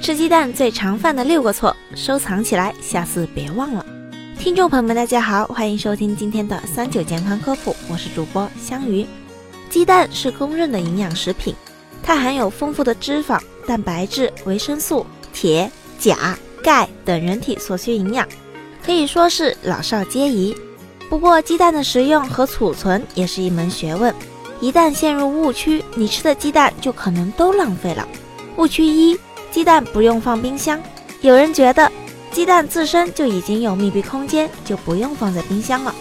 吃鸡蛋最常犯的六个错，收藏起来，下次别忘了。听众朋友们，大家好，欢迎收听今天的三九健康科普，我是主播香鱼。鸡蛋是公认的营养食品，它含有丰富的脂肪、蛋白质、维生素、铁、钾、钙等人体所需营养，可以说是老少皆宜。不过，鸡蛋的食用和储存也是一门学问。一旦陷入误区，你吃的鸡蛋就可能都浪费了。误区一：鸡蛋不用放冰箱。有人觉得鸡蛋自身就已经有密闭空间，就不用放在冰箱了。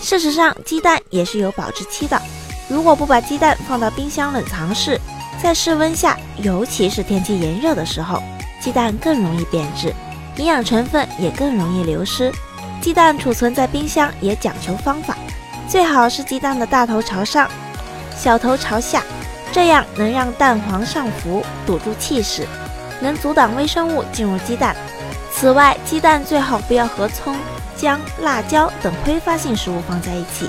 事实上，鸡蛋也是有保质期的。如果不把鸡蛋放到冰箱冷藏室，在室温下，尤其是天气炎热的时候，鸡蛋更容易变质，营养成分也更容易流失。鸡蛋储存在冰箱也讲求方法，最好是鸡蛋的大头朝上，小头朝下，这样能让蛋黄上浮，堵住气室，能阻挡微生物进入鸡蛋。此外，鸡蛋最好不要和葱、姜、辣椒等挥发性食物放在一起，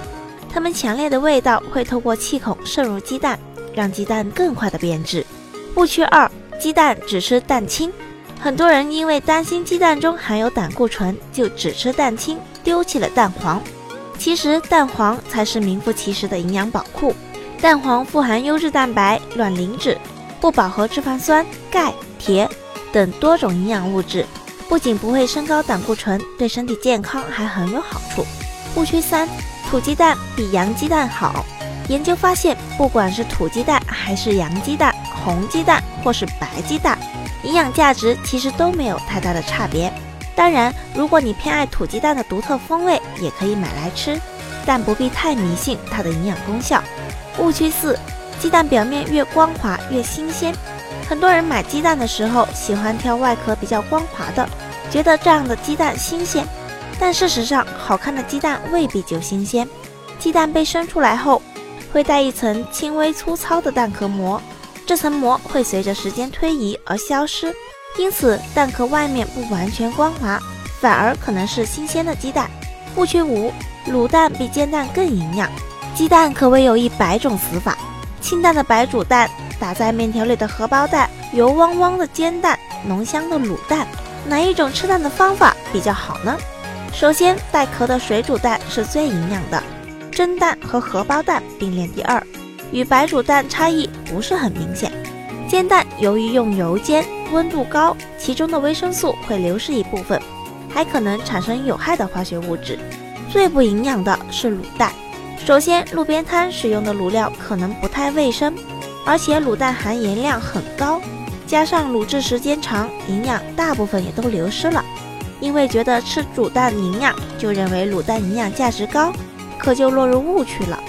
它们强烈的味道会透过气孔渗入鸡蛋，让鸡蛋更快的变质。误区二：鸡蛋只吃蛋清。很多人因为担心鸡蛋中含有胆固醇，就只吃蛋清，丢弃了蛋黄。其实蛋黄才是名副其实的营养宝库。蛋黄富含优质蛋白、卵磷脂、不饱和脂肪酸、钙、铁等多种营养物质，不仅不会升高胆固醇，对身体健康还很有好处。误区三：土鸡蛋比洋鸡蛋好。研究发现，不管是土鸡蛋还是洋鸡蛋、红鸡蛋或是白鸡蛋。营养价值其实都没有太大的差别。当然，如果你偏爱土鸡蛋的独特风味，也可以买来吃，但不必太迷信它的营养功效。误区四：鸡蛋表面越光滑越新鲜。很多人买鸡蛋的时候喜欢挑外壳比较光滑的，觉得这样的鸡蛋新鲜。但事实上，好看的鸡蛋未必就新鲜。鸡蛋被生出来后，会带一层轻微粗糙的蛋壳膜。这层膜会随着时间推移而消失，因此蛋壳外面不完全光滑，反而可能是新鲜的鸡蛋。误区五：卤蛋比煎蛋更营养。鸡蛋可谓有一百种死法，清淡的白煮蛋，打在面条里的荷包蛋，油汪汪的煎蛋，浓香的卤蛋，哪一种吃蛋的方法比较好呢？首先，带壳的水煮蛋是最营养的，蒸蛋和荷包蛋并列第二。与白煮蛋差异不是很明显。煎蛋由于用油煎，温度高，其中的维生素会流失一部分，还可能产生有害的化学物质。最不营养的是卤蛋。首先，路边摊使用的卤料可能不太卫生，而且卤蛋含盐量很高，加上卤制时间长，营养大部分也都流失了。因为觉得吃煮蛋营养，就认为卤蛋营养价值高，可就落入误区了。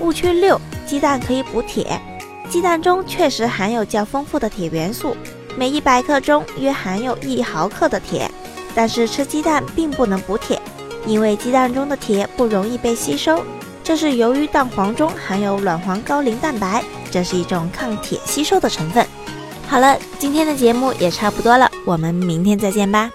误区六。鸡蛋可以补铁，鸡蛋中确实含有较丰富的铁元素，每一百克中约含有一毫克的铁。但是吃鸡蛋并不能补铁，因为鸡蛋中的铁不容易被吸收，这是由于蛋黄中含有卵黄高磷蛋白，这是一种抗铁吸收的成分。好了，今天的节目也差不多了，我们明天再见吧。